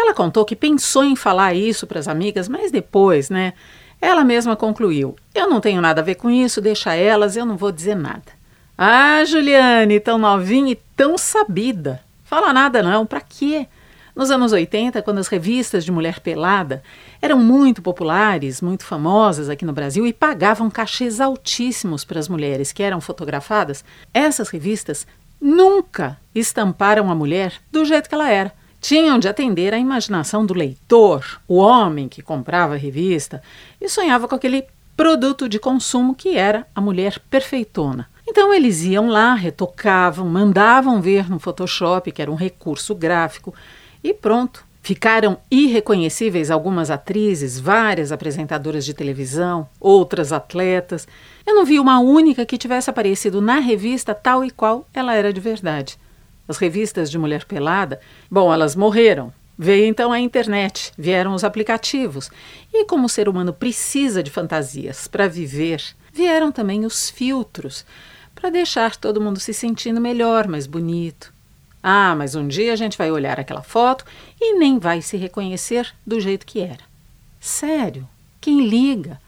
Ela contou que pensou em falar isso para as amigas, mas depois, né? Ela mesma concluiu: Eu não tenho nada a ver com isso, deixa elas, eu não vou dizer nada. Ah, Juliane, tão novinha e tão sabida. Fala nada não, pra quê? Nos anos 80, quando as revistas de mulher pelada eram muito populares, muito famosas aqui no Brasil e pagavam cachês altíssimos para as mulheres que eram fotografadas, essas revistas nunca estamparam a mulher do jeito que ela era tinham de atender à imaginação do leitor, o homem que comprava a revista e sonhava com aquele produto de consumo que era a mulher perfeitona. Então eles iam lá, retocavam, mandavam ver no Photoshop, que era um recurso gráfico, e pronto. Ficaram irreconhecíveis algumas atrizes, várias apresentadoras de televisão, outras atletas. Eu não vi uma única que tivesse aparecido na revista tal e qual ela era de verdade. As revistas de mulher pelada, bom, elas morreram. Veio então a internet, vieram os aplicativos. E como o ser humano precisa de fantasias para viver, vieram também os filtros para deixar todo mundo se sentindo melhor, mais bonito. Ah, mas um dia a gente vai olhar aquela foto e nem vai se reconhecer do jeito que era. Sério, quem liga?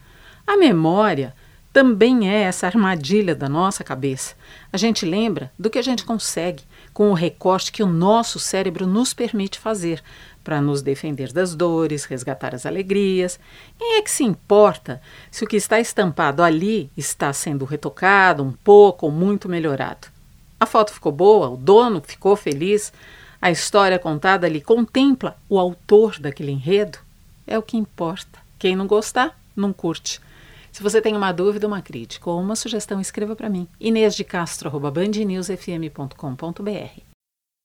A memória também é essa armadilha da nossa cabeça. A gente lembra do que a gente consegue, com o recorte que o nosso cérebro nos permite fazer, para nos defender das dores, resgatar as alegrias. Quem é que se importa se o que está estampado ali está sendo retocado um pouco ou muito melhorado? A foto ficou boa, o dono ficou feliz, a história contada ali contempla o autor daquele enredo? É o que importa. Quem não gostar, não curte. Se você tem uma dúvida, uma crítica ou uma sugestão, escreva para mim. inêsdecastro.bandnewsfm.com.br